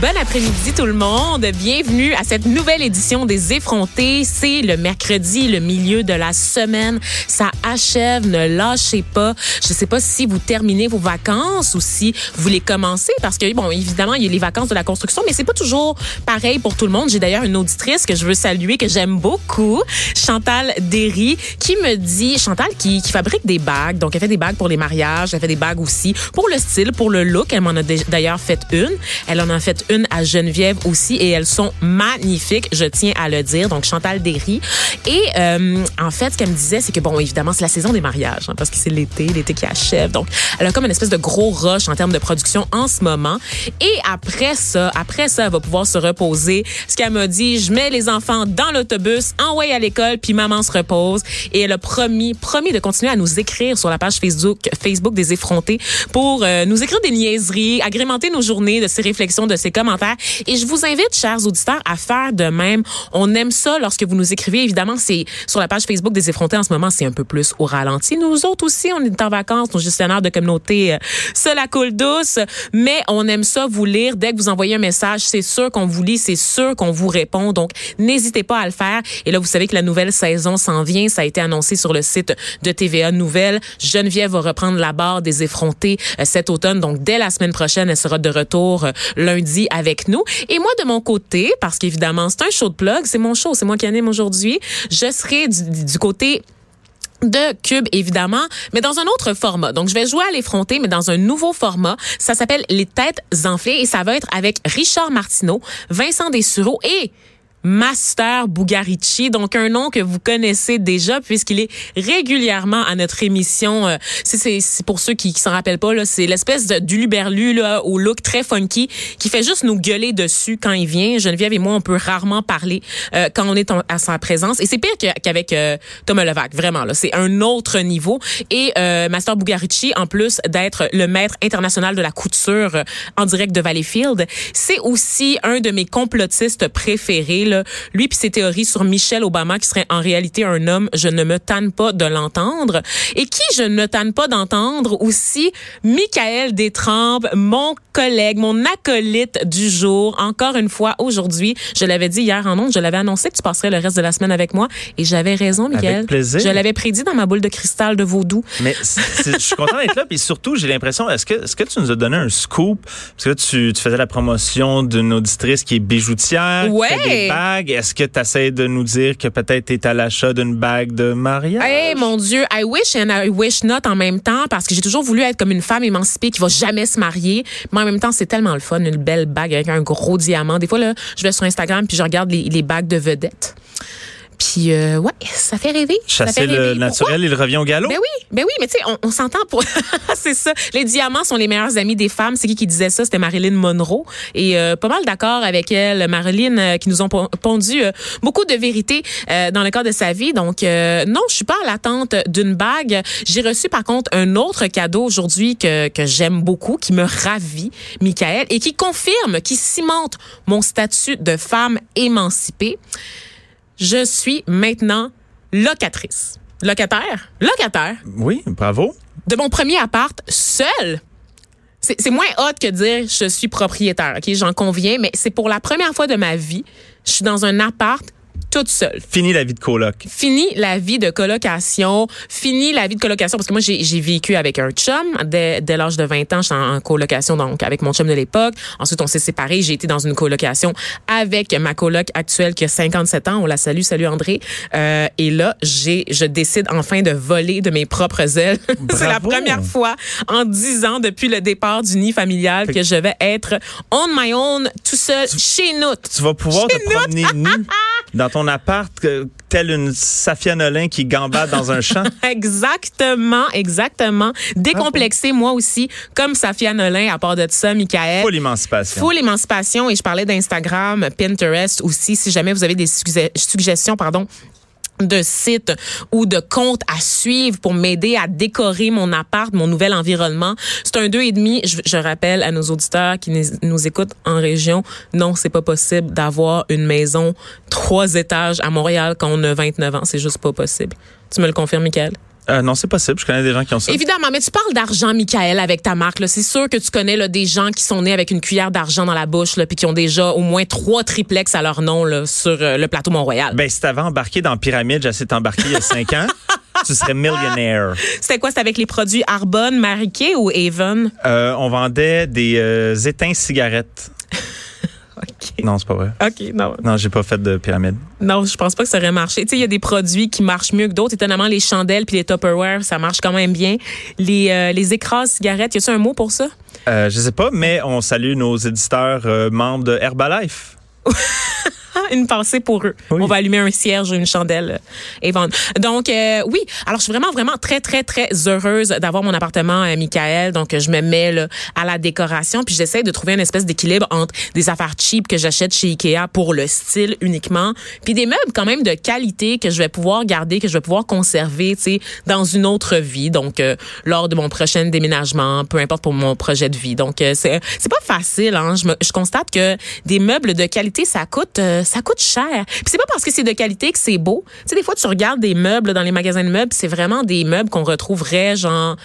Bon après-midi tout le monde. Bienvenue à cette nouvelle édition des effrontés. C'est le mercredi, le milieu de la semaine. Ça achève, ne lâchez pas. Je sais pas si vous terminez vos vacances ou si vous les commencez parce que bon, évidemment, il y a les vacances de la construction, mais c'est pas toujours pareil pour tout le monde. J'ai d'ailleurs une auditrice que je veux saluer que j'aime beaucoup, Chantal Derry, qui me dit Chantal qui, fabrique des bagues. Donc elle fait des bagues pour les mariages, elle fait des bagues aussi pour le style, pour le look. Elle m'en a d'ailleurs fait une. Elle en a fait une à Geneviève aussi et elles sont magnifiques, je tiens à le dire. Donc Chantal Derry. Et euh, en fait, ce qu'elle me disait, c'est que bon, évidemment, c'est la saison des mariages hein, parce que c'est l'été, l'été qui achève. Donc elle a comme une espèce de gros rush en termes de production en ce moment. Et après ça, après ça, elle va pouvoir se reposer. Ce qu'elle m'a dit, je mets les enfants dans l'autobus, envoyé à l'école, puis maman se repose. Et elle a promis, promis de continuer à nous écrire sur la page Facebook, Facebook des effrontés pour euh, nous écrire des niaiseries, agrémenter nos journées de ses réflexions, de ses commentaires. Et je vous invite, chers auditeurs, à faire de même. On aime ça lorsque vous nous écrivez. Évidemment, c'est sur la page Facebook des effrontés en ce moment, c'est un peu plus au ralenti. Nous autres aussi, on est en vacances, nos gestionnaires de communauté, euh, ça la coule douce. Mais on aime ça vous lire. Dès que vous envoyez un message, c'est sûr qu'on vous lit, c'est sûr qu'on vous répond. Donc, n'hésitez pas à le faire. Et là, vous savez que la nouvelle saison s'en vient. Ça a été annoncé sur le site de TVA Nouvelles. Geneviève va reprendre la barre des effrontés euh, cet automne. Donc, dès la semaine prochaine, elle sera de retour euh, lundi avec nous. Et moi, de mon côté, parce qu'évidemment, c'est un show de plug, c'est mon show, c'est moi qui anime aujourd'hui, je serai du, côté de Cube, évidemment, mais dans un autre format. Donc, je vais jouer à l'effronter, mais dans un nouveau format. Ça s'appelle Les Têtes enflées et ça va être avec Richard Martineau, Vincent Dessureau et Master Bugarici, donc un nom que vous connaissez déjà puisqu'il est régulièrement à notre émission. Euh, c'est pour ceux qui, qui s'en rappellent pas, c'est l'espèce d'uluberlu au look très funky qui fait juste nous gueuler dessus quand il vient. Geneviève et moi, on peut rarement parler euh, quand on est à sa présence et c'est pire qu'avec euh, Thomas Levac, vraiment là, c'est un autre niveau. Et Master Bugarici, en plus d'être le maître international de la couture en direct de Valleyfield, c'est aussi un de mes complotistes préférés. Là, lui puis ses théories sur Michelle Obama qui serait en réalité un homme, je ne me tanne pas de l'entendre. Et qui je ne me tanne pas d'entendre aussi, Michael Détrempe, mon collègue, mon acolyte du jour. Encore une fois, aujourd'hui, je l'avais dit hier en ondes, je l'avais annoncé que tu passerais le reste de la semaine avec moi et j'avais raison, Michael. Avec plaisir. Je l'avais prédit dans ma boule de cristal de vaudou. Mais je suis content d'être là, puis surtout, j'ai l'impression, est-ce que, est-ce que tu nous as donné un scoop? Parce que là, tu, tu faisais la promotion d'une auditrice qui est bijoutière, ouais. qui fait des Est-ce que tu essaies de nous dire que peut-être tu es à l'achat d'une bague de mariage? Eh, mon Dieu, I wish and I wish not en même temps, parce que j'ai toujours voulu être comme une femme émancipée qui va jamais se marier. Mais en même temps, c'est tellement le fun, une belle bague avec un gros diamant. Des fois, là, je vais sur Instagram puis je regarde les, les bagues de vedettes. Puis euh, ouais, ça fait rêver. Chasser ça fait le rêver. naturel, Pourquoi? il revient au galop? Ben oui, ben oui, mais tu sais, on, on s'entend pour. c'est ça. Les diamants sont les meilleurs amis des femmes. C'est qui qui disait ça? C'était Marilyn Monroe. Et euh, pas mal d'accord avec elle, Marilyn, euh, qui nous ont pon- pondu euh, beaucoup de vérités euh, dans le cadre de sa vie. Donc euh, non, je suis pas à l'attente d'une bague. J'ai reçu par contre un autre cadeau aujourd'hui que que j'aime beaucoup, qui me ravit, Michael, et qui confirme, qui cimente mon statut de femme émancipée. Je suis maintenant locatrice. Locataire? Locataire Oui, bravo. de mon premier appart seul. C'est moins hot que dire je suis propriétaire, OK? J'en conviens, mais c'est pour la première fois de ma vie, je suis dans un appart toute seule. Fini la vie de coloc. Fini la vie de colocation, fini la vie de colocation parce que moi j'ai vécu avec un chum dès, dès l'âge de 20 ans, j'étais en, en colocation donc avec mon chum de l'époque. Ensuite on s'est séparés, j'ai été dans une colocation avec ma coloc actuelle qui a 57 ans, on la salue, salut André. Euh, et là, j'ai je décide enfin de voler de mes propres ailes. C'est la première fois en 10 ans depuis le départ du nid familial que je vais être on my own tout seul chez nous. Tu vas pouvoir Chez te nous. promener nu dans ton appart, telle une Safia Nolin qui gambade dans un champ. Exactement, exactement. Décomplexé, moi aussi, comme Safia Nolin, à part de ça, Michael. Full émancipation. Full émancipation. Et je parlais d'Instagram, Pinterest aussi. Si jamais vous avez des sugge- suggestions, pardon, de sites ou de comptes à suivre pour m'aider à décorer mon appart, mon nouvel environnement. C'est un deux et demi. Je, rappelle à nos auditeurs qui nous- nous écoutent en région, non, c'est pas possible d'avoir une maison trois étages à Montréal quand on a 29 ans. C'est juste pas possible. Tu me le confirmes, Michael? Euh, non, c'est possible. Je connais des gens qui ont ça. Évidemment, mais tu parles d'argent, Michael, avec ta marque. là. C'est sûr que tu connais là, des gens qui sont nés avec une cuillère d'argent dans la bouche, là, puis qui ont déjà au moins trois triplex à leur nom là, sur euh, le plateau Mont-Royal. Ben, si t'avais embarqué dans Pyramide, j'ai essayé de t'embarquer il y a cinq ans, tu serais millionnaire. C'était quoi? C'était avec les produits Arbonne, Mariquet ou Avon? Euh, on vendait des éteints cigarettes. Non, c'est pas vrai. OK, non. Non, j'ai pas fait de pyramide. Non, je pense pas que ça aurait marché. Tu sais, il y a des produits qui marchent mieux que d'autres. Étonnamment, les chandelles puis les Tupperware, ça marche quand même bien. Les, euh, les écrases cigarettes, y a-tu un mot pour ça? Euh, je sais pas, mais on salue nos éditeurs euh, membres de Herbalife. Une pensée pour eux. Oui. On va allumer un cierge, une chandelle euh, et vendre. Donc euh, oui, alors je suis vraiment vraiment très très très heureuse d'avoir mon appartement à Michael. Donc euh, je me mets là, à la décoration puis j'essaie de trouver une espèce d'équilibre entre des affaires cheap que j'achète chez Ikea pour le style uniquement, puis des meubles quand même de qualité que je vais pouvoir garder, que je vais pouvoir conserver, tu sais, dans une autre vie. Donc euh, lors de mon prochain déménagement, peu importe pour mon projet de vie. Donc euh, c'est c'est pas facile hein. Je, me- je constate que des meubles de qualité ça coûte euh, ça coûte cher. Puis c'est pas parce que c'est de qualité que c'est beau. Tu sais des fois tu regardes des meubles dans les magasins de meubles, c'est vraiment des meubles qu'on retrouverait genre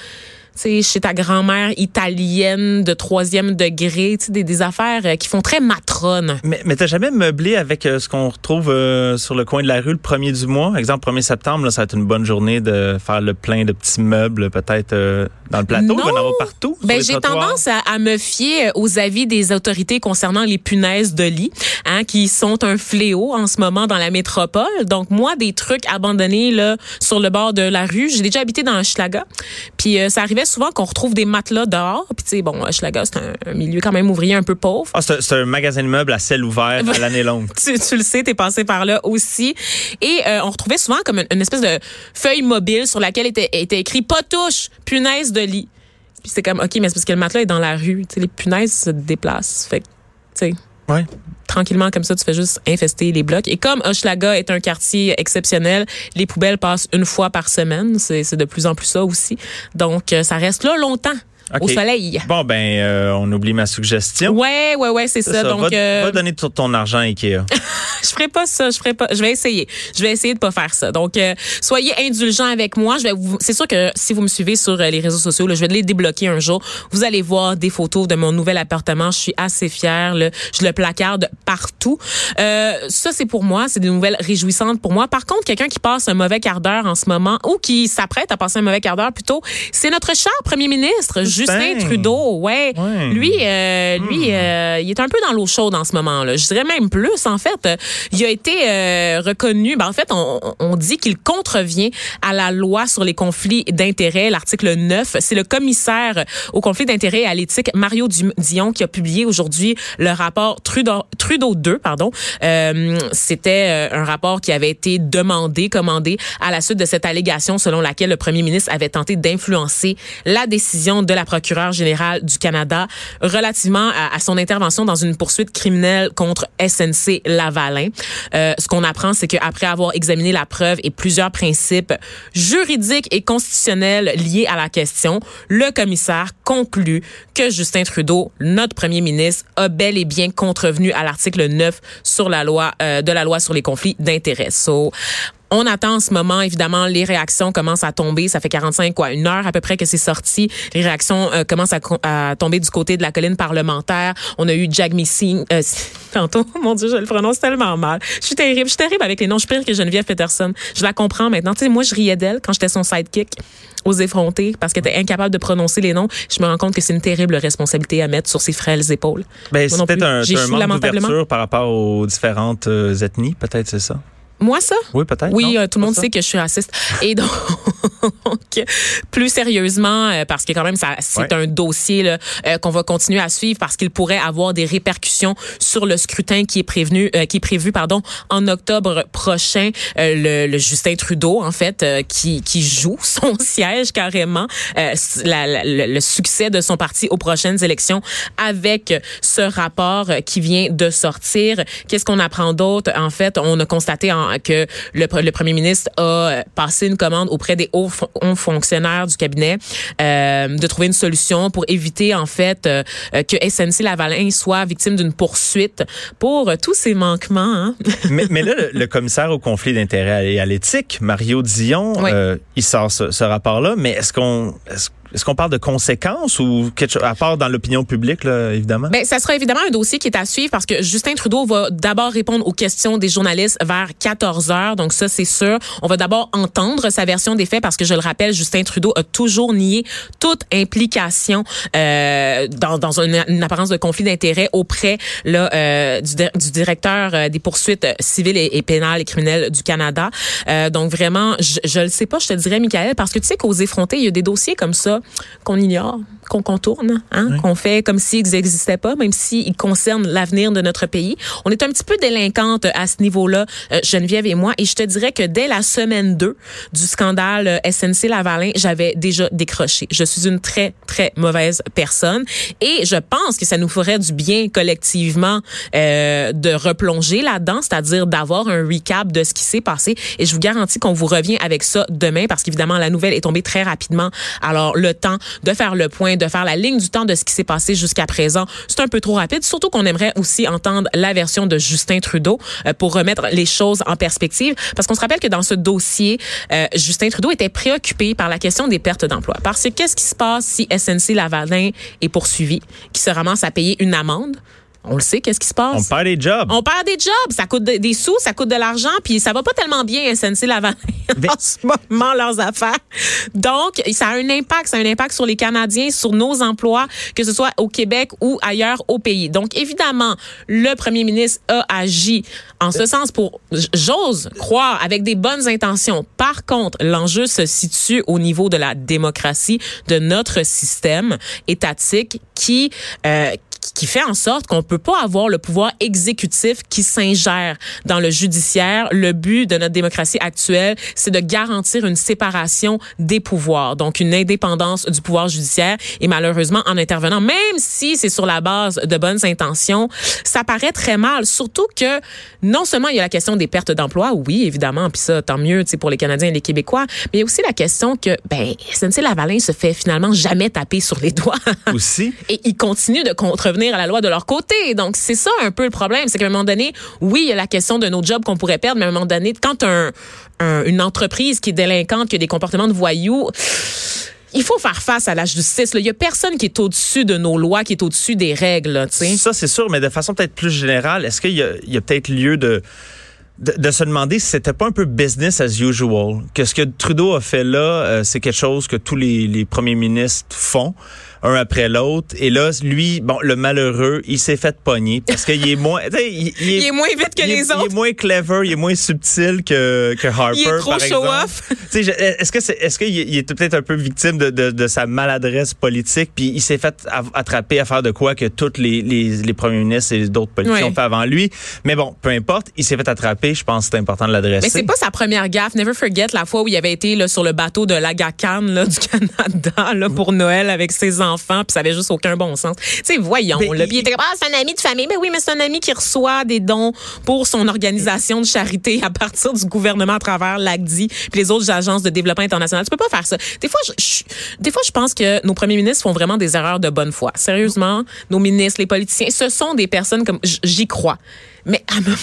sais, chez ta grand-mère italienne de troisième degré, tu sais, des, des affaires euh, qui font très matrone. Mais, mais t'as jamais meublé avec euh, ce qu'on retrouve euh, sur le coin de la rue le premier du mois? Exemple, 1er septembre, là, ça va être une bonne journée de faire le plein de petits meubles, peut-être euh, dans le plateau. Va y en partout. Ben, j'ai tendance à, à me fier aux avis des autorités concernant les punaises de lit, hein, qui sont un fléau en ce moment dans la métropole. Donc moi, des trucs abandonnés là sur le bord de la rue. J'ai déjà habité dans Hochelaga, puis euh, ça arrivait souvent qu'on retrouve des matelas dehors. Puis tu sais, bon, Hochelaga c'est un, un milieu quand même ouvrier un peu pauvre. Ah, c'est un magasin de meubles à ciel ouvert à l'année longue. Tu, tu le sais, t'es passé par là aussi. Et euh, on retrouvait souvent comme une, une espèce de feuille mobile sur laquelle était, était écrit pas touche, punaise de lit. Puis c'est comme ok, mais c'est parce que le matelas est dans la rue. Tu sais, les punaises se déplacent. Fait que, tu sais, Ouais. tranquillement comme ça, tu fais juste infester les blocs. Et comme Hochelaga est un quartier exceptionnel, les poubelles passent une fois par semaine. C'est de plus en plus ça aussi. Donc, euh, ça reste là longtemps, au OK. soleil. Bon, ben, euh, on oublie ma suggestion. Ouais, ouais, ouais, c'est ça. ça. Donc, va, euh, va donner tout ton argent à Ikea. je ferai pas ça, je ferai pas. Je vais essayer. Je vais essayer de pas faire ça. Donc euh, soyez indulgents avec moi. Je vais vous c'est sûr que si vous me suivez sur euh, les réseaux sociaux, là, je vais les débloquer un jour. Vous allez voir des photos de mon nouvel appartement. Je suis assez fière, là. Je le placarde partout. Euh, ça c'est pour moi, c'est des nouvelles réjouissantes pour moi. Par contre, quelqu'un qui passe un mauvais quart d'heure en ce moment ou qui s'apprête à passer un mauvais quart d'heure plutôt, c'est notre cher premier ministre Justin Trudeau. Ouais. Ouais. Lui euh, lui euh, il est un peu dans l'eau chaude en ce moment là. Je dirais même plus en fait. Il a été euh, reconnu, ben, en fait on, on dit qu'il contrevient à la loi sur les conflits d'intérêts, l'article 9. C'est le commissaire au conflit d'intérêts et à l'éthique Mario Dion qui a publié aujourd'hui le rapport Trudeau Trudeau 2 pardon. Euh, c'était un rapport qui avait été demandé, commandé à la suite de cette allégation selon laquelle le premier ministre avait tenté d'influencer la décision de la procureure générale du Canada relativement à, son intervention dans une poursuite criminelle contre SNC Lavalin. Euh, ce qu'on apprend, c'est qu'après avoir examiné la preuve et plusieurs principes juridiques et constitutionnels liés à la question, le commissaire conclut que Justin Trudeau, notre premier ministre, a bel et bien contrevenu à l'article 9 sur la loi euh, de la loi sur les conflits d'intérêts. So, on attend en ce moment, évidemment, les réactions commencent à tomber. Ça fait 45, quoi, une heure à peu près que c'est sorti. Les réactions euh, commencent à, tomber du côté de la colline parlementaire. On a eu Jagmeet Singh, euh, tantôt, mon Dieu, je le prononce tellement mal. Je suis terrible, je suis terrible avec les noms. Je suis pire que Geneviève Peterson. Je la comprends maintenant. Tu sais, moi, je riais d'elle quand j'étais son sidekick aux effrontés parce qu'elle était incapable de prononcer les noms. Je me rends compte que c'est une terrible responsabilité à mettre sur ses frêles épaules. Ben, c'est peut-être un, un manque d'ouverture par rapport aux différentes euh, ethnies, peut-être c'est ça? Moi, ça? Oui, peut-être. Oui, non? euh, tout le monde ça? sait que je suis raciste. Et donc. Plus sérieusement, euh, parce que quand même, ça, c'est un dossier là, euh, qu'on va continuer à suivre parce qu'il pourrait avoir des répercussions sur le scrutin qui est prévenu, euh, qui est prévu, pardon, en octobre prochain. Le, le, Justin Trudeau, en fait, qui, qui joue son siège carrément, la, le succès de son parti aux prochaines élections avec ce rapport qui vient de sortir. Qu'est-ce qu'on apprend d'autre? En fait, on a constaté en, que le, le premier ministre a passé une commande auprès des hauts, fonctionnaires du cabinet euh, de trouver une solution pour éviter en fait euh, que SNC Lavalin soit victime d'une poursuite pour tous ces manquements. Hein. mais, mais, là, le, commissaire au conflit d'intérêts et à l'éthique, Mario Dion, euh, il sort ce, ce rapport-là, mais est-ce qu'on est est-ce qu'on parle de conséquences ou quelque chose, à part dans l'opinion publique, là, évidemment? Ben, ça sera évidemment un dossier qui est à suivre parce que Justin Trudeau va d'abord répondre aux questions des journalistes vers 14 heures. Donc, ça, c'est sûr. On va d'abord entendre sa version des faits parce que, je le rappelle, Justin Trudeau a toujours nié toute implication euh, dans, dans une, apparence de conflit d'intérêts auprès là, euh, du, du, directeur euh, des poursuites civiles et, pénales et criminelles du Canada. Euh, donc, vraiment, je, je le sais pas, je te dirais, Michael, parce que tu sais qu'aux effrontés, il y a des dossiers comme ça qu'on ignore, qu'on contourne, hein, qu'on fait comme s'ils n'existaient pas, même s'ils concernent l'avenir de notre pays. On est un petit peu délinquante à ce niveau-là, euh, Geneviève et moi, et je te dirais que dès la semaine 2 du scandale euh, SNC Lavalin, j'avais déjà décroché. Je suis une très, très mauvaise personne et je pense que ça nous ferait du bien collectivement euh, de replonger là-dedans, c'est-à-dire d'avoir un recap de ce qui s'est passé et je vous garantis qu'on vous revient avec ça demain parce qu'évidemment, la nouvelle est tombée très rapidement. Alors, le temps de faire le point, de faire la ligne du temps de ce qui s'est passé jusqu'à présent. C'est un peu trop rapide, surtout qu'on aimerait aussi entendre la version de Justin Trudeau euh, pour remettre les choses en perspective. Parce qu'on se rappelle que dans ce dossier, euh, Justin Trudeau était préoccupé par la question des pertes d'emploi. Parce que qu'est-ce qui se passe si SNC Lavalin est poursuivi, qui se ramasse à payer une amende? On le sait, qu'est-ce qui se passe? On perd des jobs. On perd des jobs. Ça coûte des sous, ça coûte de l'argent, puis ça va pas tellement bien, SNC Lavalin, en ce moment, leurs affaires. Donc, ça a un impact. Ça a un impact sur les Canadiens, sur nos emplois, que ce soit au Québec ou ailleurs au pays. Donc, évidemment, le premier ministre a agi en ce sens pour, j'ose croire, avec des bonnes intentions. Par contre, l'enjeu se situe au niveau de la démocratie, de notre système étatique qui, euh, qui fait en sorte qu'on peut pas avoir le pouvoir exécutif qui s'ingère dans le judiciaire. Le but de notre démocratie actuelle, c'est de garantir une séparation des pouvoirs, donc une indépendance du pouvoir judiciaire. Et malheureusement, en intervenant, même si c'est sur la base de bonnes intentions, ça paraît très mal. Surtout que non seulement il y a la question des pertes d'emploi, oui, évidemment, puis ça, tant mieux, tu sais, pour les Canadiens et les Québécois, mais il y a aussi la question que, ben, SNC-Lavalin se fait finalement jamais taper sur les doigts. Aussi. et il continue de contrevenir à la loi de leur côté. Donc, c'est ça un peu le problème. C'est qu'à un moment donné, oui, il y a la question de nos jobs qu'on pourrait perdre, mais à un moment donné, quand un, une entreprise qui est délinquante, qui a des comportements de voyous, il faut faire face à la justice. Il y a personne qui est au-dessus de nos lois, qui est au-dessus des règles. Ça, c'est sûr, mais de façon peut-être plus générale, est-ce qu'il y a, peut-être lieu de se demander si c'était pas un peu business as usual, que ce que Trudeau a fait là, euh, c'est quelque chose que tous les premiers ministres font un après l'autre. Et là, lui, bon, le malheureux, il s'est fait pogner parce qu'il est moins, il, il, est, moins vite que les autres. Il est moins clever, il est moins subtil que, que Harper, il est trop par show off. Est-ce que c'est, est-ce qu'il est peut-être un peu victime de, de, de, sa maladresse politique, puis il s'est fait attraper à faire de quoi que tous les, les, les premiers ministres et d'autres politiciens ont fait avant lui. Mais bon, peu importe, il s'est fait attraper. Je pense que c'est important de l'adresser. Mais c'est pas sa première gaffe. Never forget la fois où il avait été là, sur le bateau de l'Agacan là, du Canada là, pour Noël avec ses enfants enfant, puis ça avait juste aucun bon sens. Tu sais, voyons, là. Puis il était ah, c'est un ami de famille. Mais oui, mais c'est un ami qui reçoit des dons pour son organisation de charité à partir du gouvernement à travers l'ACDI puis les autres agences de développement international. Tu peux pas faire ça. Des fois, je, des fois, je pense que nos premiers ministres font vraiment des erreurs de bonne foi. Sérieusement, nos ministres, les politiciens, ce sont des personnes comme, j'y crois. Mais à un moment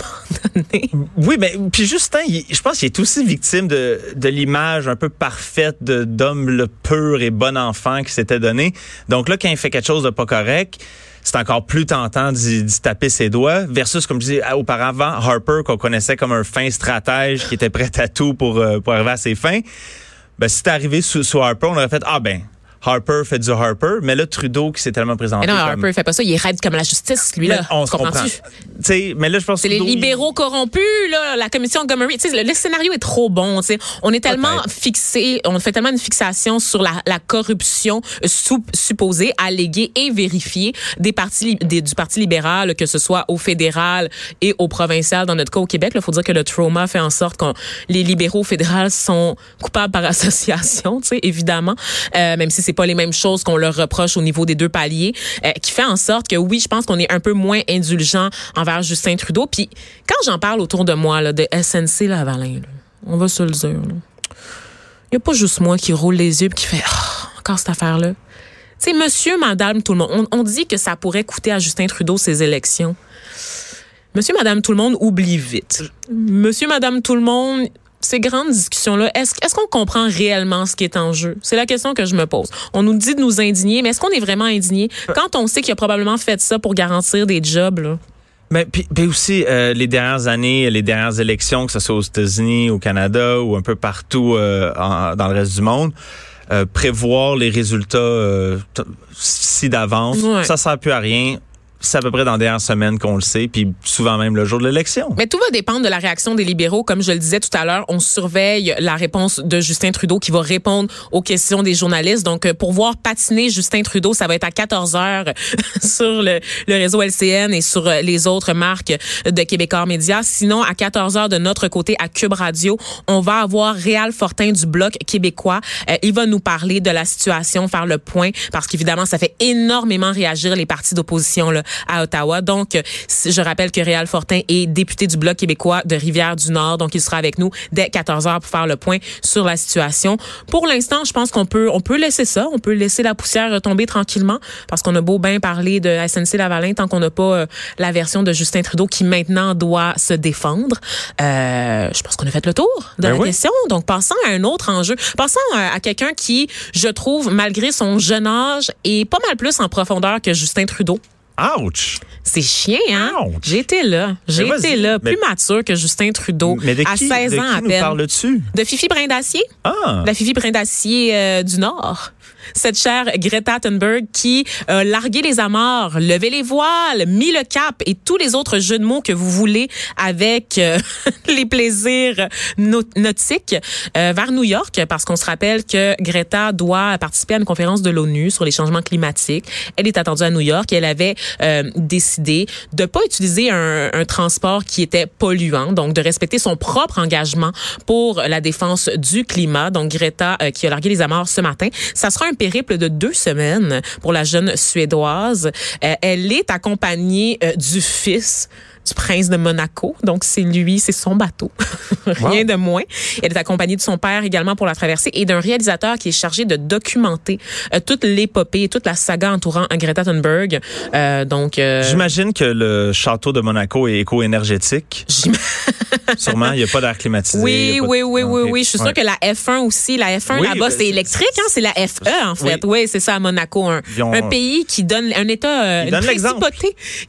donné. Oui, mais puis Justin, je pense qu'il est aussi victime de, de l'image un peu parfaite d'homme le pur et bon enfant qui s'était donné. Donc là, quand il fait quelque chose de pas correct, c'est encore plus tentant d'y taper ses doigts versus, comme je disais auparavant, Harper qu'on connaissait comme un fin stratège qui était prêt à tout pour, euh, pour arriver à ses fins. Ben, si c'était arrivé sous, sous Harper, on aurait fait, ah ben, Harper fait du Harper, mais là, Trudeau qui s'est tellement présenté. Mais non, comme- Harper fait pas ça. Il est raide comme la justice, lui, là. On se comprend. comprends-tu? Tu sais, mais là, je pense C'est les il- libéraux corrompus, là, la commission Montgomery. Tu sais, le, le scénario est trop bon. tu sais. On est tellement fixé, on fait tellement une fixation sur la, la corruption sou- supposée, alléguée et vérifiée des partis des- du Parti libéral, que ce soit au fédéral et au provincial. Dans notre cas, au Québec, il faut dire que le trauma fait en sorte que les libéraux fédéraux sont coupables par association, tu sais, évidemment, euh, même si c'est pas les mêmes choses qu'on leur reproche au niveau des deux paliers, euh, qui fait en sorte que oui, je pense qu'on est un peu moins indulgent envers Justin Trudeau. Puis quand j'en parle autour de moi là, de SNC Lavalin, là, on va se le dire. Il n'y a pas juste moi qui roule les yeux et qui fait Ah, encore cette affaire-là. Tu monsieur, madame, tout le monde, on, on dit que ça pourrait coûter à Justin Trudeau ses élections. Monsieur, madame, tout le monde oublie vite. Monsieur, madame, tout le monde, ces grandes discussions-là, est-ce est-ce qu'on comprend réellement ce qui est en jeu? C'est la question que je me pose. On nous dit de nous indigner, mais est-ce qu'on est vraiment indigné? Quand on sait qu'il a probablement fait ça pour garantir des jobs? Là? Mais puis, puis aussi euh, les dernières années, les dernières élections, que ce soit aux États-Unis, au Canada ou un peu partout euh, en- dans le reste du monde, euh, prévoir les résultats si d'avance, Ouais. ça sert plus à rien. C'est à peu près dans les dernières semaines qu'on le sait, puis souvent même le jour de l'élection. Mais tout va dépendre de la réaction des libéraux. Comme je le disais tout à l'heure, on surveille la réponse de Justin Trudeau qui va répondre aux questions des journalistes. Donc, euh, pour voir patiner Justin Trudeau, ça va être à 14 heures sur le, réseau LCN et sur euh, les autres marques de Québécois Média. Sinon, à 14 heures de notre côté, à Cube Radio, on va avoir Réal Fortin du Bloc québécois. Euh, il va nous parler de la situation, faire le point, parce qu'évidemment, ça fait énormément réagir les partis d'opposition là, à Ottawa. Donc, euh, je rappelle que Réal Fortin est député du Bloc québécois de Rivière-du-Nord. Donc, il sera avec nous dès 14 heures pour faire le point sur la situation. Pour l'instant, je pense qu'on peut, on peut laisser ça. On peut laisser la poussière retomber tranquillement parce qu'on a beau bien parler de SNC Lavalin tant qu'on n'a pas euh, la version de Justin Trudeau qui maintenant doit se défendre. Euh, je pense qu'on a fait le tour de Ben la oui. question. Donc, passons à un autre enjeu. Passons à, à quelqu'un qui, je trouve, malgré son jeune âge, est pas mal plus en profondeur que Justin Trudeau. Ouch! C'est chien, hein? Été là. Mais vas-y. là, plus mature que Justin Trudeau, Mais de à qui, 16 de ans qui à nous peine. parles-tu? De Fifi Brindacier, Ah! la Fifi Brindacier euh, du Nord. Cette chère Greta Thunberg qui a largué les amarres, levé les voiles, mis le cap et tous les autres jeux de mots que vous voulez avec euh, les plaisirs nau- nautiques euh, vers New York parce qu'on se rappelle que Greta doit participer à une conférence de l'ONU sur les changements climatiques. Elle est attendue à New York et elle avait euh, décidé de pas utiliser un, transport qui était polluant, donc de respecter son propre engagement pour la défense du climat. Donc Greta euh, qui a largué les amarres ce matin. Ça sera un périple de deux semaines pour la jeune suédoise. Euh, elle est accompagnée euh, du fils du prince de Monaco. Donc, c'est lui, c'est son bateau. Rien de moins. Elle est accompagnée de son père également pour la traversée et d'un réalisateur qui est chargé de documenter euh, toute l'épopée et toute la saga entourant Greta Thunberg. Euh, donc, euh, J'imagine que le château de Monaco est éco-énergétique. Sûrement, il n'y a pas d'air climatisé. Oui, de- oui, oui, oui, oui. Je suis sûre Ouais. que la F1 aussi, la F1 Oui, là-bas, ben, c'est électrique, hein? C'est la FE, en fait. Oui. Oui, c'est ça, à Monaco. Un, Ils ont- un pays qui donne, un État, une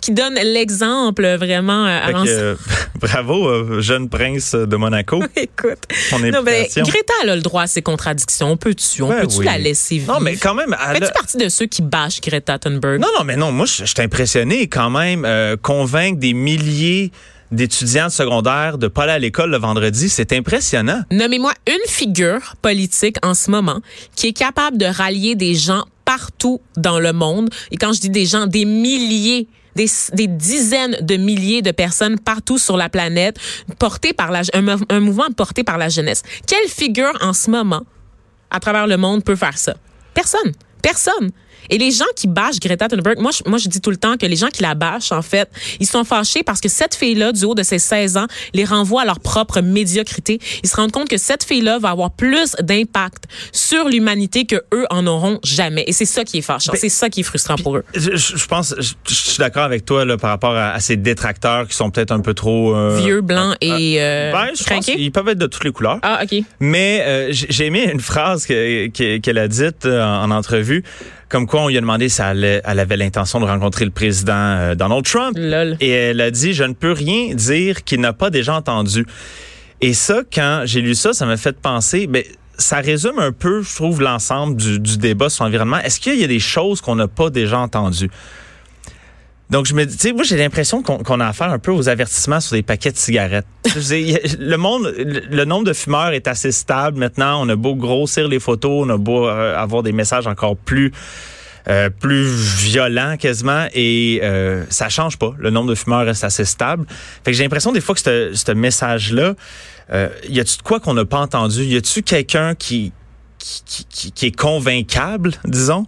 qui donne l'exemple vraiment euh, que, euh, bravo, euh, jeune prince de Monaco. Écoute. Ton Non, mais implication. Greta, elle a le droit à ses contradictions. On peut-tu? On peut-tu oui. la laisser vivre? Non, mais quand même, Fais-tu a- partie de ceux qui bâchent Greta Thunberg? Non, non, mais non, moi, je suis impressionné quand même. euh, convaincre des milliers d'étudiants de secondaire de pas aller à l'école le vendredi, c'est impressionnant. Nommez-moi une figure politique en ce moment qui est capable de rallier des gens partout dans le monde. Et quand je dis des gens, des milliers des, dizaines de milliers de personnes partout sur la planète, par la, un, un mouvement porté par la jeunesse. Quelle figure en ce moment, à travers le monde, peut faire ça? Personne. Personne. Et les gens qui bâchent Greta Thunberg, moi je, moi je dis tout le temps que les gens qui la bâchent, en fait, ils sont fâchés parce que cette fille-là, du haut de ses 16 ans, les renvoie à leur propre médiocrité. Ils se rendent compte que cette fille-là va avoir plus d'impact sur l'humanité que eux en auront jamais. Et c'est ça qui est fâchant. Ben, c'est ça qui est frustrant pour eux. Je, je- pense, je, je suis d'accord avec toi là, par rapport à, à ces détracteurs qui sont peut-être un peu trop euh, Vieux, blancs et euh, Ben, je pense qu'ils peuvent être de toutes les couleurs. Ah, OK. Mais euh, j'ai aimé une phrase que- que- qu'elle a dite euh, en entrevue, comme quoi on lui a demandé si elle, avait l'intention de rencontrer le président euh, Donald Trump. Lol. Et elle a dit, je ne peux rien dire qu'il n'a pas déjà entendu. Et ça, quand j'ai lu ça, ça m'a fait penser, ben, ça résume un peu, je trouve, l'ensemble du, du débat sur l'environnement. Est-ce qu'il y a des choses qu'on n'a pas déjà entendues? Donc, je me dis, tu sais, moi, j'ai l'impression qu'on a affaire un peu aux avertissements sur des paquets de cigarettes. Le monde, le nombre de fumeurs est assez stable maintenant. On a beau grossir les photos, on a beau euh, avoir des messages encore plus euh, plus violents quasiment et euh, ça change pas. Le nombre de fumeurs reste assez stable. Fait que j'ai l'impression des fois que ce message-là, euh, y a-tu de quoi qu'on n'a pas entendu? Y a-tu quelqu'un qui, qui, qui, qui est convaincable, disons?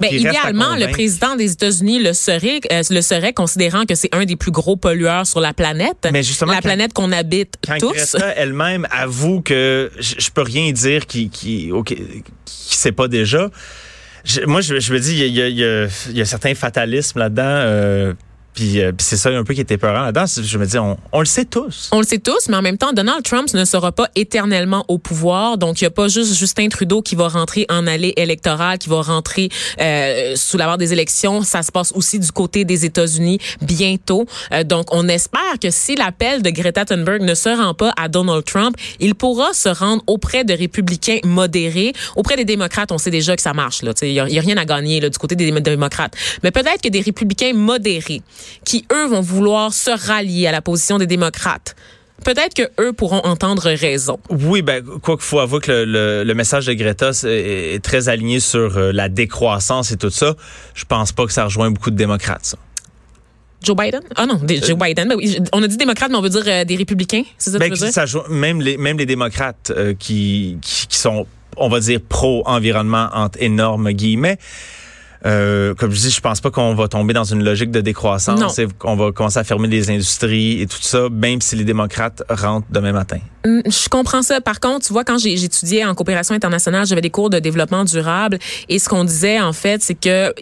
Ben, idéalement, le président des États-Unis le serait, euh, le serait, considérant que c'est un des plus gros pollueurs sur la planète. Mais justement, la quand- planète qu'on habite quand tous. Elle-même avoue que je, peux rien dire qui qui ok, qui sait pas déjà. Je- moi, je, je me dis, il y a, il y a- il y a, il y a certains fatalismes là-dedans. euh, puis, euh, puis c'est ça un peu qui était peurant là-dedans. Je me dis, on, on le sait tous. On le sait tous, mais en même temps, Donald Trump ne sera pas éternellement au pouvoir. Donc, il n'y a pas juste Justin Trudeau qui va rentrer en allée électorale, qui va rentrer euh, sous la barre des élections. Ça se passe aussi du côté des États-Unis bientôt. Euh, donc, on espère que si l'appel de Greta Thunberg ne se rend pas à Donald Trump, il pourra se rendre auprès de républicains modérés. Auprès des démocrates, on sait déjà que ça marche. Il n'y a, a rien à gagner là, du côté des démocrates. Mais peut-être que des républicains modérés, qui, eux, vont vouloir se rallier à la position des démocrates, peut-être que eux pourront entendre raison. Oui, ben quoi qu'il faut avouer que le, le- le message de Greta est, est très aligné sur euh, la décroissance et tout ça. Je pense pas que ça rejoint beaucoup de démocrates. Ça. Joe Biden? Ah non, des- Euh, Joe Biden. Ben oui, on a dit démocrate, mais on veut dire euh, des républicains. C'est ça que Ben, tu veux dire? ça joue- même les même les démocrates qui, qui qui sont on va dire pro environnement entre énormes guillemets. Euh, comme je dis, je pense pas qu'on va tomber dans une logique de décroissance et qu'on va commencer à fermer des industries et tout ça, même si les démocrates rentrent demain matin. Hum, Je comprends ça. Par contre, tu vois, quand j'étudiais en coopération internationale, j'avais des cours de développement durable et ce qu'on disait, en fait, c'est que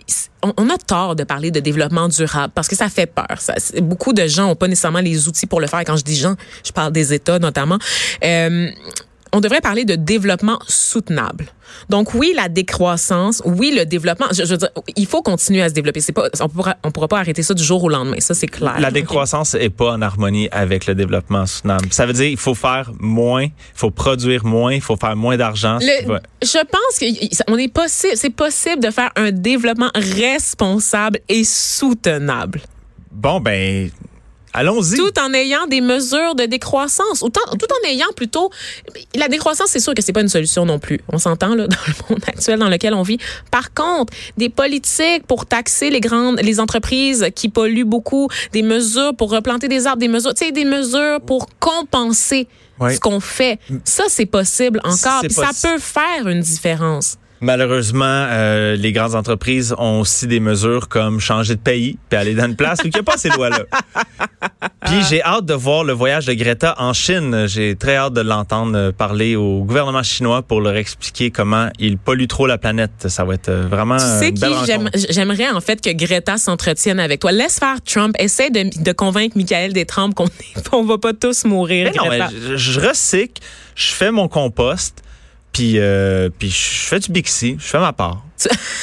on, on a tort de parler de développement durable parce que ça fait peur. Ça, beaucoup de gens ont pas nécessairement les outils pour le faire. Quand je dis gens, je parle des États notamment. Euh, on devrait parler de développement soutenable. Donc oui, la décroissance, oui, le développement. Je, je veux dire, il faut continuer à se développer. C'est pas, on pourra, on pourra pas arrêter ça du jour au lendemain. Ça, c'est clair. La décroissance est pas en harmonie avec le développement soutenable. Ça veut dire il faut faire moins, il faut produire moins, il faut faire moins d'argent. je pense qu'on est possible, c'est possible de faire un développement responsable et soutenable, Bon ben allons-y. tout en ayant des mesures de décroissance, ou tant- tout en ayant plutôt la décroissance, c'est sûr que c'est pas une solution non plus. On s'entend là dans le monde actuel dans lequel on vit. Par contre, des politiques pour taxer les grandes, les entreprises qui polluent beaucoup, des mesures pour replanter des arbres, des mesures, tu sais, des mesures pour compenser Oui. ce qu'on fait. Ça, c'est possible encore. Ça peut faire une différence. Malheureusement, euh, les grandes entreprises ont aussi des mesures comme changer de pays puis aller dans une place où il n'y a pas ces lois-là. Puis j'ai hâte de voir le voyage de Greta en Chine. J'ai très hâte de l'entendre parler au gouvernement chinois pour leur expliquer comment il pollue trop la planète. Ça va être euh, vraiment Tu sais qui belle j'aimerais en fait que Greta s'entretienne avec toi. Laisse faire Trump. Essaie de, de convaincre Michael Détrempe qu'on on va pas tous mourir. Mais non, mais je, je recycle, je fais mon compost, puis euh, puis je fais du Bixi, je fais ma part.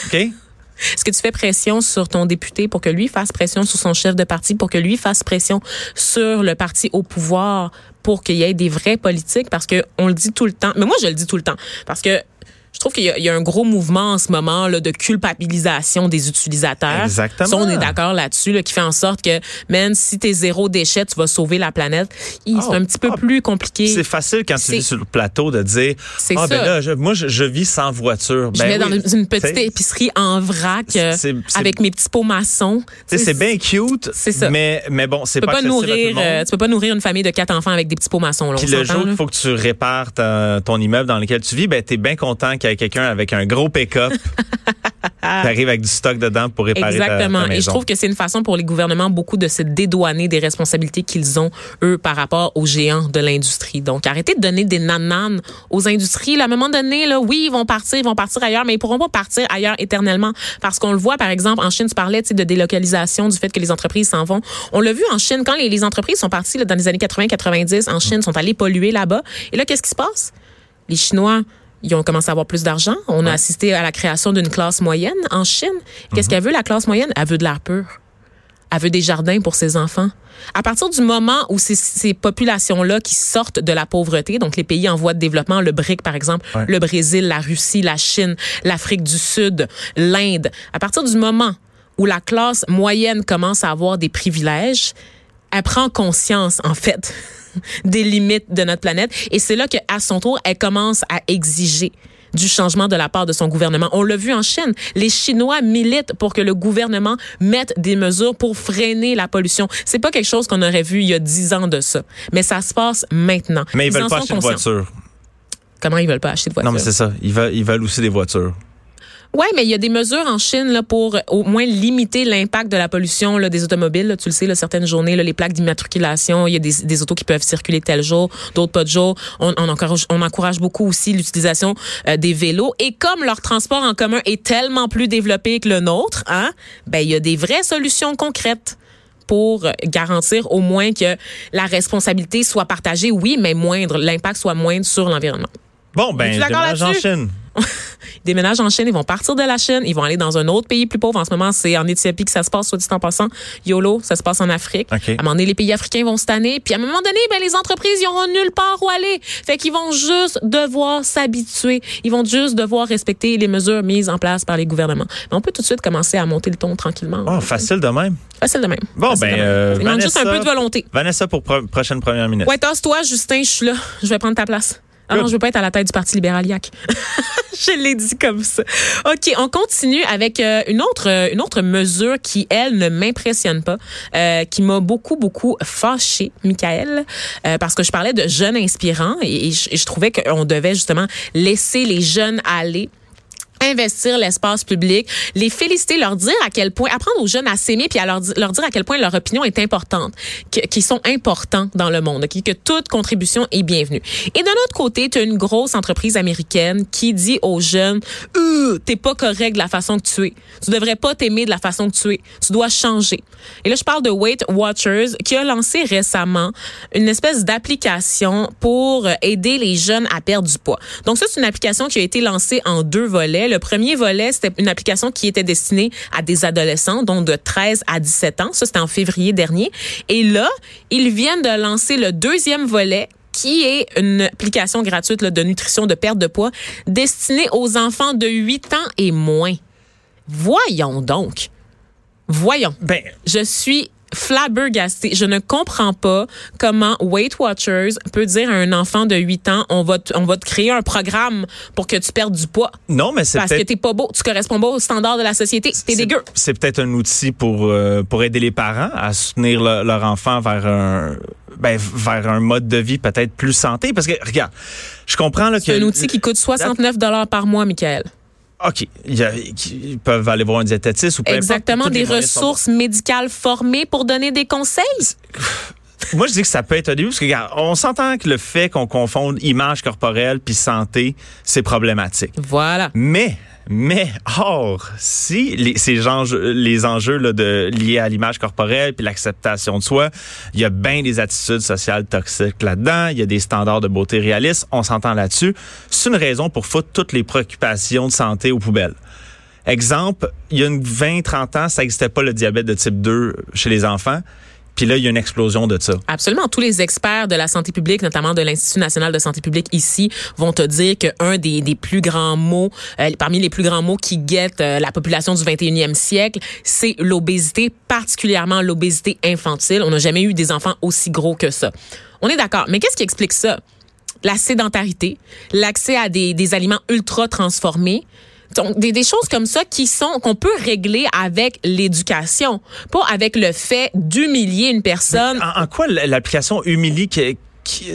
OK? Est-ce que tu fais pression sur ton député pour que lui fasse pression sur son chef de parti, pour que lui fasse pression sur le parti au pouvoir, pour qu'il y ait des vrais politiques? Parce que on le dit tout le temps. Mais moi, je le dis tout le temps. Parce que je trouve qu'il y, a- il y a un gros mouvement en ce moment là, de culpabilisation des utilisateurs. Exactement. Ça, on est d'accord là-dessus, là, qui fait en sorte que, man, si t'es zéro déchet, tu vas sauver la planète. Oh, c'est un petit peu ah, plus compliqué. C'est facile quand tu vis sur le plateau de dire C'est Ah, ben ça. là, je- moi, je, je vis sans voiture. Je Ben vais dans une petite épicerie en vrac euh, avec mes petits pots maçons. C'est bien cute, C'est ça. mais, mais bon, c'est pas, pas nourrir, euh, tu peux pas nourrir une famille de quatre enfants avec des petits pots maçons. Puis le jour qu'il faut que tu répares ta- ton immeuble dans lequel tu vis, ben t'es bien content qu'il y ait quelqu'un avec un gros pick-up qui arrive avec du stock dedans pour réparer ta- Exactement. ta, maison. Et je trouve que c'est une façon pour les gouvernements beaucoup de se dédouaner des responsabilités qu'ils ont, eux, par rapport aux géants de l'industrie. Donc, arrêtez de donner des nananes aux industries. Là, à un moment donné, là, oui, ils vont partir, ils vont partir ailleurs, mais ils pourront pas partir ailleurs éternellement. Parce qu'on le voit, par exemple, en Chine, tu parlais de délocalisation, du fait que les entreprises s'en vont. On l'a vu en Chine, quand les, les entreprises sont parties là, dans les années 80-90 en Chine, sont allées polluer là-bas. Et là, qu'est-ce qui se passe? Les Chinois, ils ont commencé à avoir plus d'argent. On a assisté à la création d'une classe moyenne en Chine. Qu'est-ce qu'elle veut, la classe moyenne? Elle veut de l'air pur. Elle veut des jardins pour ses enfants. À partir du moment où ces, ces populations-là qui sortent de la pauvreté, donc les pays en voie de développement, le BRIC par exemple, Ouais. le Brésil, la Russie, la Chine, l'Afrique du Sud, l'Inde, à partir du moment où la classe moyenne commence à avoir des privilèges, elle prend conscience, en fait, des limites de notre planète. Et c'est là qu'à son tour, elle commence à exiger du changement de la part de son gouvernement. On l'a vu en Chine. Les Chinois militent pour que le gouvernement mette des mesures pour freiner la pollution. C'est pas quelque chose qu'on aurait vu il y a dix ans de ça. Mais ça se passe maintenant. Mais ils, en veulent pas acheter de conscients. voiture. Comment ils veulent pas acheter de voiture? Non, mais c'est ça. Ils veulent, ils veulent aussi des voitures. Ouais, mais il y a des mesures en Chine là, pour euh, au moins limiter l'impact de la pollution là, des automobiles. là. tu le sais, là, certaines journées, là, les plaques d'immatriculation, il y a des, des autos qui peuvent circuler tel jour, d'autres pas de jour. On, on, encourage, on encourage beaucoup aussi l'utilisation euh, des vélos. Et comme leur transport en commun est tellement plus développé que le nôtre, hein, ben il y a des vraies solutions concrètes pour euh, garantir au moins que la responsabilité soit partagée, oui, mais moindre, l'impact soit moindre sur l'environnement. Bon, ben, déménage en là-dessus? Chine. Ils déménagent en Chine, ils vont partir de la Chine, ils vont aller dans un autre pays plus pauvre. En ce moment, c'est en Éthiopie que ça se passe, soit dit en passant. YOLO, ça se passe en Afrique. OK. À un moment donné, les pays africains vont se tanner. Puis à un moment donné, ben, les entreprises, ils auront nulle part où aller. Fait qu'ils vont juste devoir s'habituer. Ils vont juste devoir respecter les mesures mises en place par les gouvernements. Mais on peut tout de suite commencer à monter le ton tranquillement. Oh, facile de même. Facile de même. Bon, Facile ben, euh, Il manque juste un peu de volonté. Vanessa pour pro- prochaine première ministre. Ouais, tasse-toi, Justin, je suis là. Je vais prendre ta place. Ah non, je veux pas être à la tête du Parti libéral YAC. je l'ai dit comme ça. OK, on continue avec euh, une autre euh, une autre mesure qui elle ne m'impressionne pas, euh, qui m'a beaucoup beaucoup fâchée, Michael, euh, parce que je parlais de jeunes inspirants et, et je, et je trouvais qu'on devait justement laisser les jeunes aller investir l'espace public, les féliciter, leur dire à quel point, apprendre aux jeunes à s'aimer, puis à leur, leur dire à quel point leur opinion est importante, qu'ils sont importants dans le monde, que toute contribution est bienvenue. Et de l'autre côté, tu as une grosse entreprise américaine qui dit aux jeunes, euh, t'es pas correct de la façon que tu es. Tu devrais pas t'aimer de la façon que tu es. Tu dois changer. Et là, je parle de Weight Watchers qui a lancé récemment une espèce d'application pour aider les jeunes à perdre du poids. Donc ça, c'est une application qui a été lancée en deux volets. Le premier volet, c'était une application qui était destinée à des adolescents, donc de 13 à 17 ans. Ça, c'était en février dernier. Et là, ils viennent de lancer le deuxième volet qui est une application gratuite là, de nutrition de perte de poids destinée aux enfants de 8 ans et moins. Voyons donc. Voyons. Ben, Je suis flabbergastée. Je ne comprends pas comment Weight Watchers peut dire à un enfant de 8 ans, on va, te- on va te créer un programme pour que tu perdes du poids. non, mais c'est Parce que t'es pas beau, tu corresponds pas aux standards de la société. T'es c'est- dégueu. C'est peut-être un outil pour euh, pour aider les parents à soutenir le- leur enfant vers un ben, vers un mode de vie peut-être plus santé parce que regarde, je comprends là que C'est un outil qui coûte 69 dollars par mois, Michael. OK, ils peuvent aller voir un diététiste ou peu Exactement, des sont ressources médicales formées pour donner des conseils? Moi, je dis que ça peut être un début parce que regarde, on s'entend que le fait qu'on confonde image corporelle puis santé, c'est problématique. Voilà. Mais, mais, or, si les, ces enjeux, les enjeux là, de, liés à l'image corporelle puis l'acceptation de soi, il y a bien des attitudes sociales toxiques là-dedans, il y a des standards de beauté réalistes, on s'entend là-dessus. C'est une raison pour foutre toutes les préoccupations de santé aux poubelles. Exemple, il y a une 20-30 ans, ça n'existait pas le diabète de type 2 chez les enfants. Puis là, il y a une explosion de ça. Absolument. Tous les experts de la santé publique, notamment de l'Institut national de santé publique ici, vont te dire qu'un des, des plus grands mots, euh, parmi les plus grands mots qui guettent euh, la population du 21e siècle, c'est l'obésité, particulièrement l'obésité infantile. On n'a jamais eu des enfants aussi gros que ça. On est d'accord. Mais qu'est-ce qui explique ça? La sédentarité, l'accès à des, des aliments ultra transformés, donc, des, des choses comme ça qui sont qu'on peut régler avec l'éducation, pas avec le fait d'humilier une personne. En, quoi l'application humilie qui-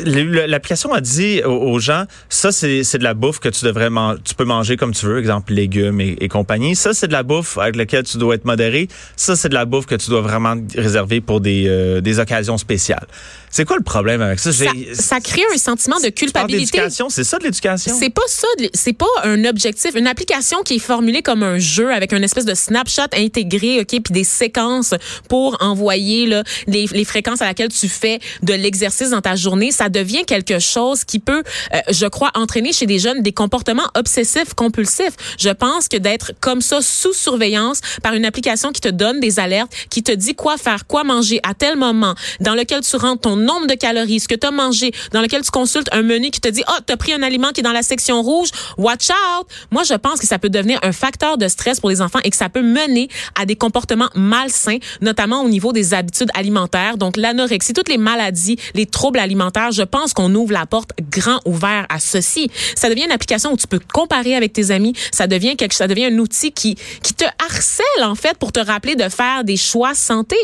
L'application a dit aux gens, ça c'est de la bouffe que tu devrais manger, tu peux manger comme tu veux, exemple légumes et, et compagnie. Ça c'est de la bouffe avec laquelle tu dois être modéré. Ça c'est de la bouffe que tu dois vraiment réserver pour des, euh, des occasions spéciales. C'est quoi le problème avec ça? Ça, ça crée un sentiment de culpabilité. c'est ça de l'éducation? C'est pas ça, c'est pas un objectif. Une application qui est formulée comme un jeu avec une espèce de snapshot intégré, ok, puis des séquences pour envoyer là, les, les fréquences à laquelle tu fais de l'exercice dans ta journée, ça devient quelque chose qui peut, euh, je crois, entraîner chez des jeunes des comportements obsessifs compulsifs. Je pense que d'être comme ça sous surveillance par une application qui te donne des alertes, qui te dit quoi faire, quoi manger à tel moment, dans lequel tu rentres ton nombre de calories, ce que tu as mangé, dans lequel tu consultes un menu qui te dit, ah, tu as pris un aliment qui est dans la section rouge, watch out. Moi, je pense que ça peut devenir un facteur de stress pour les enfants et que ça peut mener à des comportements malsains, notamment au niveau des habitudes alimentaires. Donc, l'anorexie, toutes les maladies, les troubles alimentaires, je pense qu'on ouvre la porte grand ouvert à ceci. Ça devient une application où tu peux comparer avec tes amis. Ça devient quelque, ça devient un outil qui, qui te harcèle, en fait, pour te rappeler de faire des choix santé.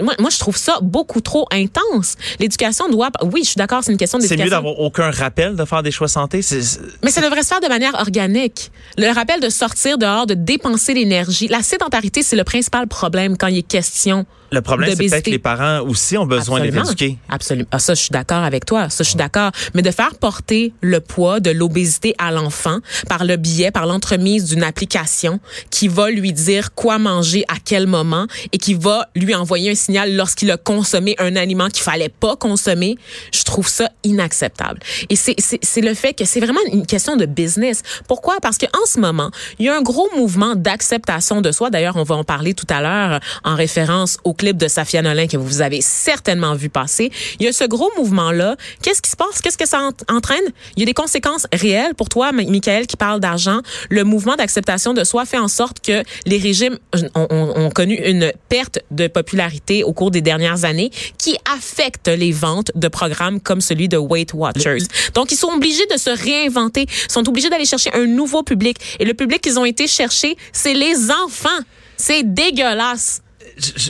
Moi, moi, je trouve ça beaucoup trop intense. L'éducation doit, oui, je suis d'accord, c'est une question C'est d'éducation. mieux d'avoir aucun rappel de faire des choix santé. C'est- c'est- Mais ça devrait se faire de manière organique. Le rappel de sortir dehors, de dépenser l'énergie. La sédentarité, c'est le principal problème quand il est question. Le problème, c'est peut-être que les parents aussi ont besoin d'être Absolument. éduqués. Absolument. Ah, ça, je suis d'accord avec toi. Ça, je suis d'accord. Mais de faire porter le poids de l'obésité à l'enfant par le biais, par l'entremise d'une application qui va lui dire quoi manger à quel moment et qui va lui envoyer un signal lorsqu'il a consommé un aliment qu'il fallait pas consommer, je trouve ça inacceptable. Et c'est, c'est, c'est le fait que c'est vraiment une question de business. Pourquoi? Parce qu'en ce moment, il y a un gros mouvement d'acceptation de soi. D'ailleurs, on va en parler tout à l'heure en référence au clip de Safia Nolin que vous avez certainement vu passer. Il y a ce gros mouvement-là. Qu'est-ce qui se passe? Qu'est-ce que ça en- entraîne? Il y a des conséquences réelles pour toi, Mi- Michael, qui parle d'argent. Le mouvement d'acceptation de soi fait en sorte que les régimes ont, connu une perte de popularité au cours des dernières années qui affecte les ventes de programmes comme celui de Weight Watchers. Donc, ils sont obligés de se réinventer, sont obligés d'aller chercher un nouveau public. Et le public qu'ils ont été chercher, c'est les enfants. C'est dégueulasse.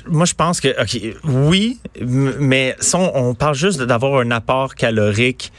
Moi, je pense que, OK, oui, mais on parle juste d'avoir un apport calorique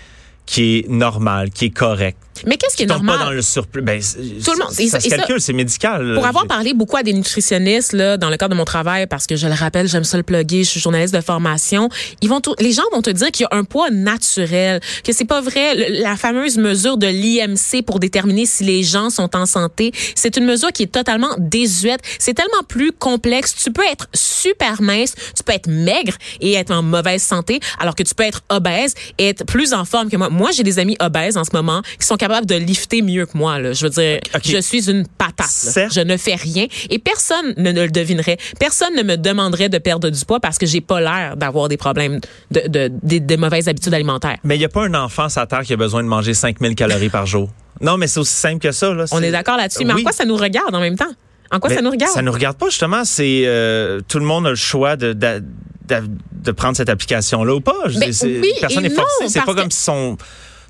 qui est normal, qui est correct. Mais qu'est-ce qui est normal? pas dans le surplus. Ben, Tout le monde- Ça, ça- se calcule, c'est médical. Pour avoir Je- parlé beaucoup à des nutritionnistes là, dans le cadre de mon travail, parce que je le rappelle, j'aime ça le plugger, je suis journaliste de formation, ils vont tout- les gens vont te dire qu'il y a un poids naturel, que c'est pas vrai. Le- La fameuse mesure de l'IMC pour déterminer si les gens sont en santé, c'est une mesure qui est totalement désuète. C'est tellement plus complexe. Tu peux être super mince, tu peux être maigre et être en mauvaise santé, alors que tu peux être obèse et être plus en forme que moi. Moi, j'ai des amis obèses en ce moment qui sont capables de lifter mieux que moi. Là. Je veux dire, je suis une patate. là. Je ne fais rien et personne ne, ne le devinerait. Personne ne me demanderait de perdre du poids parce que j'ai pas l'air d'avoir des problèmes de, de, de, de mauvaises habitudes alimentaires. Mais il n'y a pas un enfant sur terre qui a besoin de manger 5000 calories par jour? Non, mais c'est aussi simple que ça. Là. On est d'accord là-dessus. Mais en quoi ça nous regarde en même temps? En quoi Mais ça nous regarde? Ça nous regarde pas, justement. C'est euh, tout le monde a le choix de, de, de, de prendre cette application-là ou pas. Je Ben oui personne n'est forcé. C'est pas comme si son,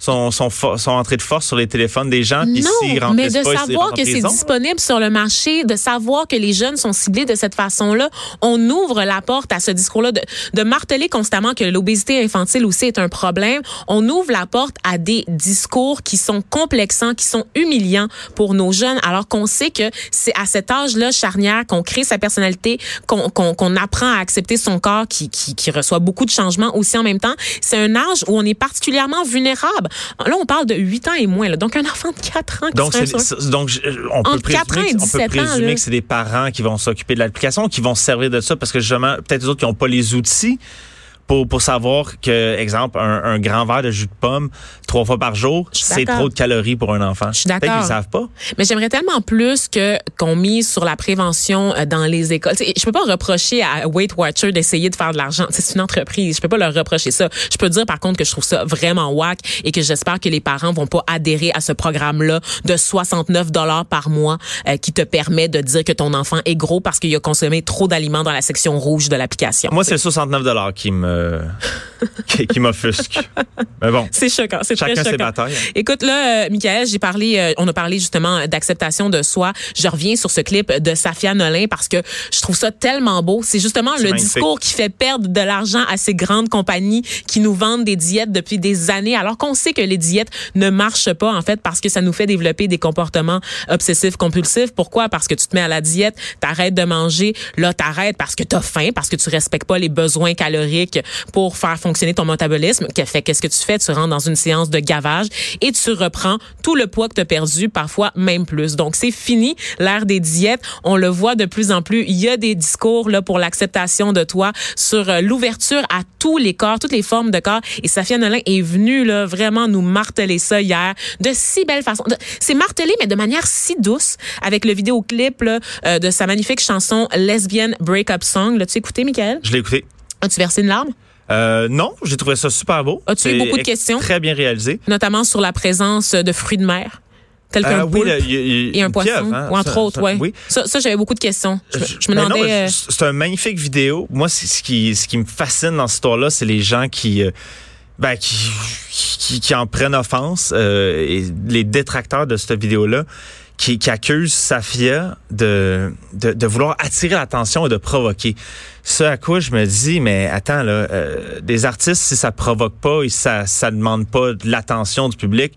son, son, fo- son entrée de force sur les téléphones des gens, puis Non, mais de pas, savoir que c'est disponible sur le marché, de savoir que les jeunes sont ciblés de cette façon-là, on ouvre la porte à ce discours-là de, de marteler constamment que l'obésité infantile aussi est un problème. On ouvre la porte à des discours qui sont complexants, qui sont humiliants pour nos jeunes, alors qu'on sait que c'est à cet âge-là charnière qu'on crée sa personnalité, qu'on qu'on qu'on apprend à accepter son corps qui, qui, qui reçoit beaucoup de changements aussi en même temps. C'est un âge où on est particulièrement vulnérable. Là, on parle de 8 ans et moins. Là. Donc, un enfant de 4 ans qui Donc, sur- donc on peut Entre 4 présumer, ans on peut 17 ans, présumer là. que c'est des parents qui vont s'occuper de l'application, qui vont se servir de ça parce que justement, peut-être les autres qui n'ont pas les outils pour, pour savoir que, exemple, un, un grand verre de jus de pomme trois fois par jour, Je c'est trop de calories pour un enfant. Je suis Peut-être d'accord. qu'ils savent pas. Mais j'aimerais tellement plus que qu'on mise sur la prévention euh, dans les écoles. Sais, je peux pas reprocher à Weight Watcher d'essayer de faire de l'argent. C'est une entreprise. Je peux pas leur reprocher ça. Je peux dire par contre que je trouve ça vraiment whack et que j'espère que les parents vont pas adhérer à ce programme-là de 69 dollars par mois euh, qui te permet de dire que ton enfant est gros parce qu'il a consommé trop d'aliments dans la section rouge de l'application. Moi, c'est le 69 qui me qui, qui m'offusque. Mais bon. C'est choquant. C'est Chacun ses batailles. Écoute, là, euh, Michael, j'ai parlé, euh, on a parlé justement d'acceptation de soi. Je reviens sur ce clip de Safia Nolin parce que je trouve ça tellement beau. C'est justement le magnifique. discours qui fait perdre de l'argent à ces grandes compagnies qui nous vendent des diètes depuis des années, alors qu'on sait que les diètes ne marchent pas, en fait, parce que ça nous fait développer des comportements obsessifs compulsifs. Pourquoi? Parce que tu te mets à la diète, t'arrêtes de manger, là, t'arrêtes parce que t'as faim, parce que tu respectes pas les besoins caloriques pour faire fonctionner ton métabolisme. Qu'est-ce que tu fais? Tu rentres dans une séance de gavage et tu reprends tout le poids que tu as perdu, parfois même plus. Donc, c'est fini l'ère des diètes. On le voit de plus en plus. Il y a des discours là pour l'acceptation de toi sur euh, l'ouverture à tous les corps, toutes les formes de corps. Et Safia Nolin est venue là vraiment nous marteler ça hier de si belle façon. C'est martelé, mais de manière si douce avec le vidéoclip là, euh, de sa magnifique chanson Lesbian Breakup Song. L'as-tu écouté, Michael? Je l'ai écouté. As-tu versé une larme? Euh, non, j'ai trouvé ça super beau. As-tu eu beaucoup de questions? Très bien réalisé. Notamment sur la présence de fruits de mer, qu'un Euh, oui, y y a et un poisson, pieuvre, hein, ou entre ça- autres, ça- ouais. Oui. Ça, ça j'avais beaucoup de questions. Je, me- je me Ben non, demandais. euh, c'est un magnifique vidéo. Moi, ce qui, ce qui me fascine dans cette histoire-là, c'est les gens qui, euh, ben, qui, qui, qui en prennent offense euh, et les détracteurs de cette vidéo-là. Qui, accusent Safia de, de, vouloir attirer l'attention et de provoquer. Ce à quoi je me dis, mais attends, là, euh, des artistes, si ça provoque pas et ça ça demande pas de l'attention du public,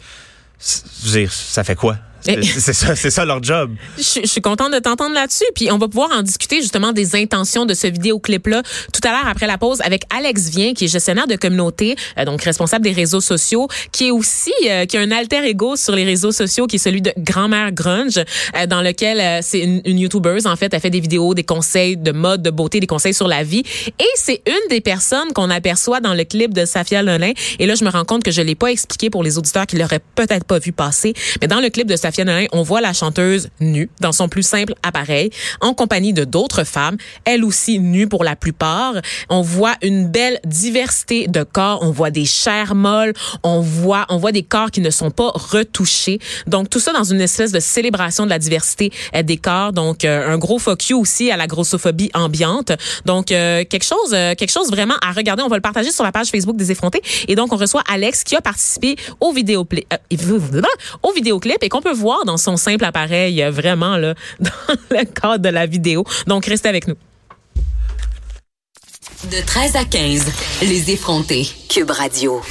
ça fait quoi? C'est ça, c'est ça leur job. Je, je suis contente de t'entendre là-dessus. Puis on va pouvoir en discuter justement des intentions de ce vidéoclip-là tout à l'heure après la pause avec Alex Vien, qui est gestionnaire de communauté, euh, donc responsable des réseaux sociaux, qui est aussi euh, qui a un alter ego sur les réseaux sociaux, qui est celui de Grand-mère Grunge, euh, dans lequel euh, c'est une, une YouTubeuse en fait, elle fait des vidéos, des conseils de mode, de beauté, des conseils sur la vie. Et c'est une des personnes qu'on aperçoit dans le clip de Safia Lolin. Et là, je me rends compte que je l'ai pas expliqué pour les auditeurs qui l'auraient peut-être pas vu passer. Mais dans le clip de Safia On voit la chanteuse nue dans son plus simple appareil, en compagnie de d'autres femmes, elles aussi nues pour la plupart. On voit une belle diversité de corps. On voit des chairs molles. On voit, on voit des corps qui ne sont pas retouchés. Donc tout ça dans une espèce de célébration de la diversité euh, des corps. Donc euh, un gros fuck you aussi à la grossophobie ambiante. Donc euh, quelque chose, quelque chose vraiment à regarder. On va le partager sur la page Facebook des effrontés. Et donc on reçoit Alex qui a participé au vidéoclip, au vidéoclip et qu'on peut voir dans son simple appareil euh, vraiment là dans le cadre de la vidéo. Donc restez avec nous. De 13 à 15, les effrontés. Cube Radio.